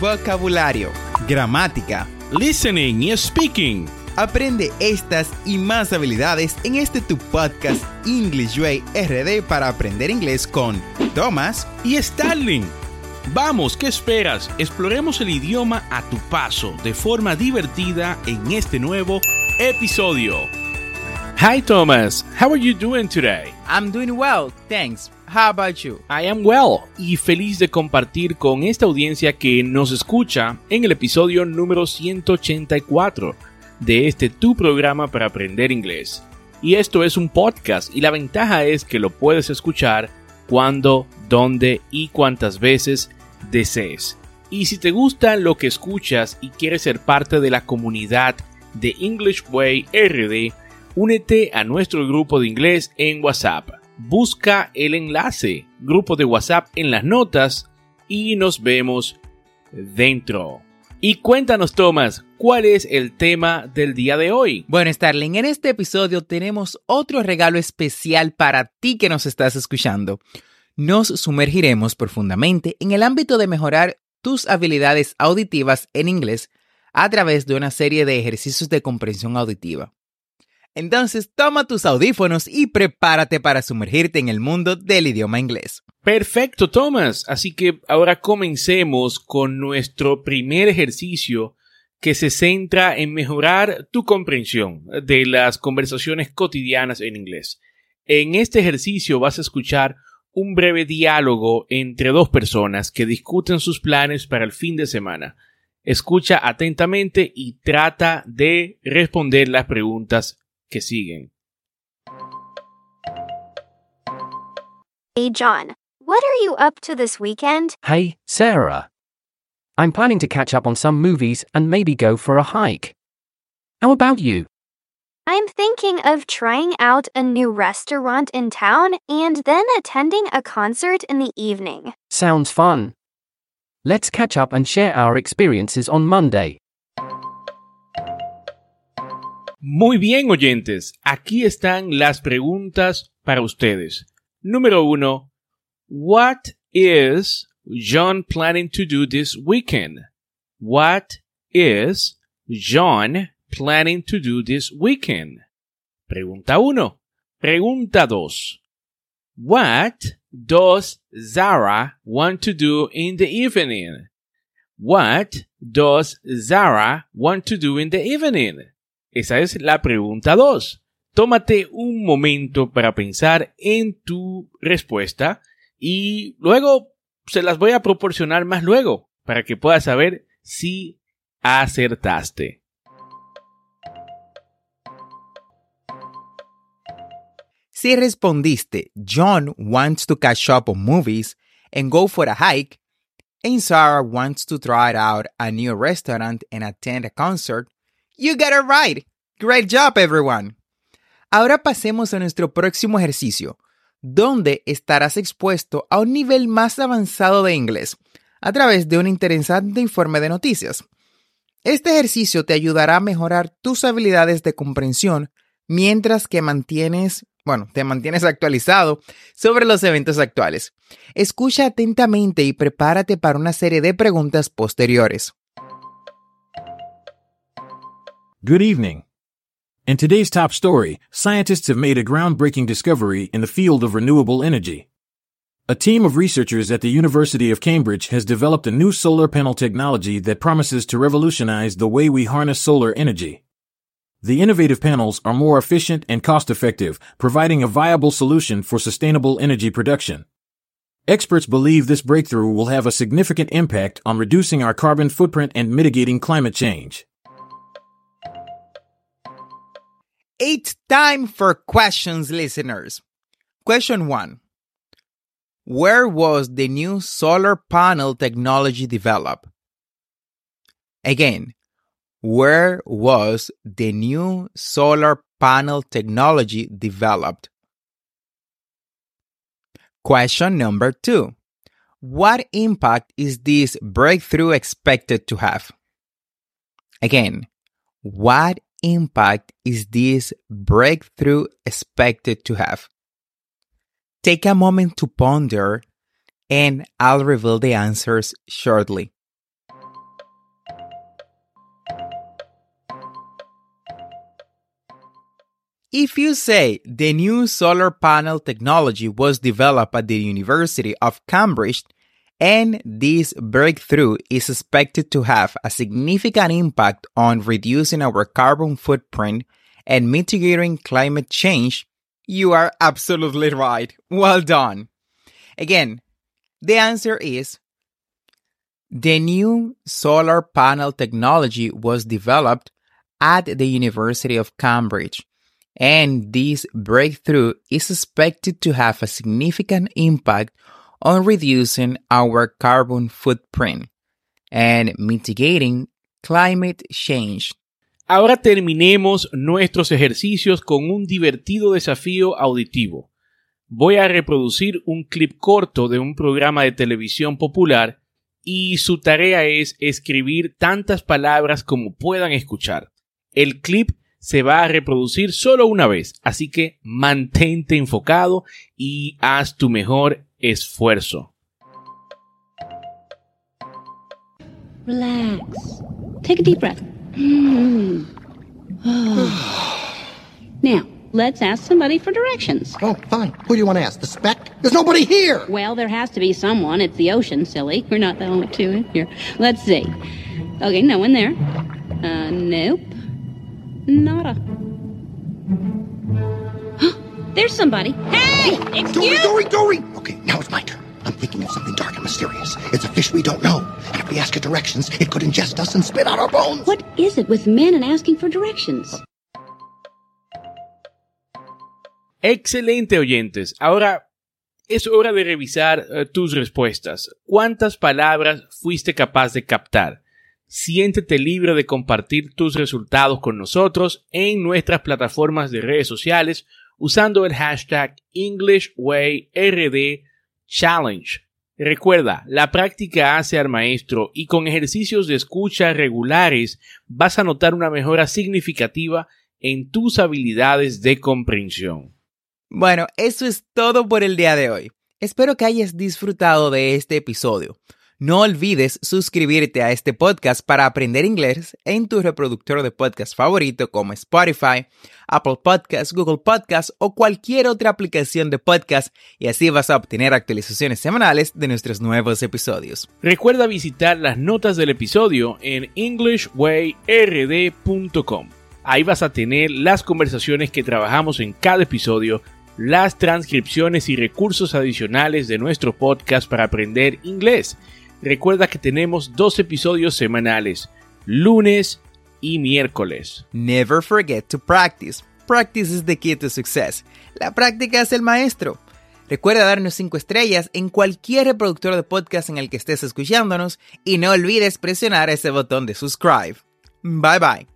vocabulario, gramática. listening y speaking. Aprende estas y más habilidades en este tu podcast English Way RD para aprender inglés con Thomas. y Starling. Vamos, ¿qué esperas? Exploremos el idioma a tu paso de forma divertida en este nuevo episodio. Hi Thomas, how are you doing today? I'm doing well, thanks. How about you? I am well y feliz de compartir con esta audiencia que nos escucha en el episodio número 184 de este tu programa para aprender inglés. Y esto es un podcast y la ventaja es que lo puedes escuchar cuando, dónde y cuántas veces desees. Y si te gusta lo que escuchas y quieres ser parte de la comunidad de English Way RD, únete a nuestro grupo de inglés en WhatsApp. Busca el enlace, grupo de WhatsApp en las notas y nos vemos dentro. Y cuéntanos, Thomas, ¿cuál es el tema del día de hoy? Bueno, Starling, en este episodio tenemos otro regalo especial para ti que nos estás escuchando. Nos sumergiremos profundamente en el ámbito de mejorar tus habilidades auditivas en inglés a través de una serie de ejercicios de comprensión auditiva. Entonces, toma tus audífonos y prepárate para sumergirte en el mundo del idioma inglés. Perfecto, Thomas. Así que ahora comencemos con nuestro primer ejercicio que se centra en mejorar tu comprensión de las conversaciones cotidianas en inglés. En este ejercicio vas a escuchar un breve diálogo entre dos personas que discuten sus planes para el fin de semana. Escucha atentamente y trata de responder las preguntas que siguen. Hey John, what are you up to this weekend? Hey, Sarah. I'm planning to catch up on some movies and maybe go for a hike. How about you? I'm thinking of trying out a new restaurant in town and then attending a concert in the evening. Sounds fun. Let's catch up and share our experiences on Monday. Muy bien, oyentes. Aquí están las preguntas para ustedes. Número uno. What is John planning to do this weekend? What is John planning to do this weekend? Pregunta uno. Pregunta dos. What does Zara want to do in the evening? What does Zara want to do in the evening? Esa es la pregunta 2. Tómate un momento para pensar en tu respuesta y luego se las voy a proporcionar más luego para que puedas saber si acertaste. Si respondiste, John wants to catch up on movies and go for a hike, and Sarah wants to try out a new restaurant and attend a concert, you got it right. Great job, everyone. Ahora pasemos a nuestro próximo ejercicio, donde estarás expuesto a un nivel más avanzado de inglés a través de un interesante informe de noticias. Este ejercicio te ayudará a mejorar tus habilidades de comprensión mientras que mantienes, bueno, te mantienes actualizado sobre los eventos actuales. Escucha atentamente y prepárate para una serie de preguntas posteriores. Good evening. In today's top story, scientists have made a groundbreaking discovery in the field of renewable energy. A team of researchers at the University of Cambridge has developed a new solar panel technology that promises to revolutionize the way we harness solar energy. The innovative panels are more efficient and cost effective, providing a viable solution for sustainable energy production. Experts believe this breakthrough will have a significant impact on reducing our carbon footprint and mitigating climate change. It's time for questions, listeners. Question one Where was the new solar panel technology developed? Again, where was the new solar panel technology developed? Question number two What impact is this breakthrough expected to have? Again, what impact is this breakthrough expected to have? Take a moment to ponder, and I'll reveal the answers shortly. If you say the new solar panel technology was developed at the University of Cambridge and this breakthrough is expected to have a significant impact on reducing our carbon footprint and mitigating climate change, you are absolutely right. Well done. Again, the answer is the new solar panel technology was developed at the University of Cambridge, and this breakthrough is expected to have a significant impact on reducing our carbon footprint and mitigating climate change. Ahora terminemos nuestros ejercicios con un divertido desafío auditivo. Voy a reproducir un clip corto de un programa de televisión popular y su tarea es escribir tantas palabras como puedan escuchar. El clip se va a reproducir solo una vez, así que mantente enfocado y haz tu mejor esfuerzo. Relax. Take a deep breath. now, let's ask somebody for directions. Oh, fine. Who do you want to ask? The spec? There's nobody here! Well, there has to be someone. It's the ocean, silly. We're not the only two in here. Let's see. Okay, no one there. Uh, nope. Nada. There's somebody. Hey! Dory, Excuse Dory, Dory! Okay, now it's my turn. I'm thinking of something dark and mysterious. It's a fish we don't know. And if we ask it directions, it could ingest us and spit out our bones. What is it with men and asking for directions? Excelente oyentes. Ahora es hora de revisar eh, tus respuestas. ¿Cuántas palabras fuiste capaz de captar? Siéntete libre de compartir tus resultados con nosotros en nuestras plataformas de redes sociales usando el hashtag EnglishWayRD Challenge. Recuerda, la práctica hace al maestro y con ejercicios de escucha regulares vas a notar una mejora significativa en tus habilidades de comprensión. Bueno, eso es todo por el día de hoy. Espero que hayas disfrutado de este episodio. No olvides suscribirte a este podcast para aprender inglés en tu reproductor de podcast favorito como Spotify, Apple Podcasts, Google Podcasts o cualquier otra aplicación de podcast y así vas a obtener actualizaciones semanales de nuestros nuevos episodios. Recuerda visitar las notas del episodio en englishwayrd.com. Ahí vas a tener las conversaciones que trabajamos en cada episodio, las transcripciones y recursos adicionales de nuestro podcast para aprender inglés. Recuerda que tenemos dos episodios semanales, lunes y miércoles. Never forget to practice. Practice is the key to success. La práctica es el maestro. Recuerda darnos 5 estrellas en cualquier reproductor de podcast en el que estés escuchándonos y no olvides presionar ese botón de subscribe. Bye bye.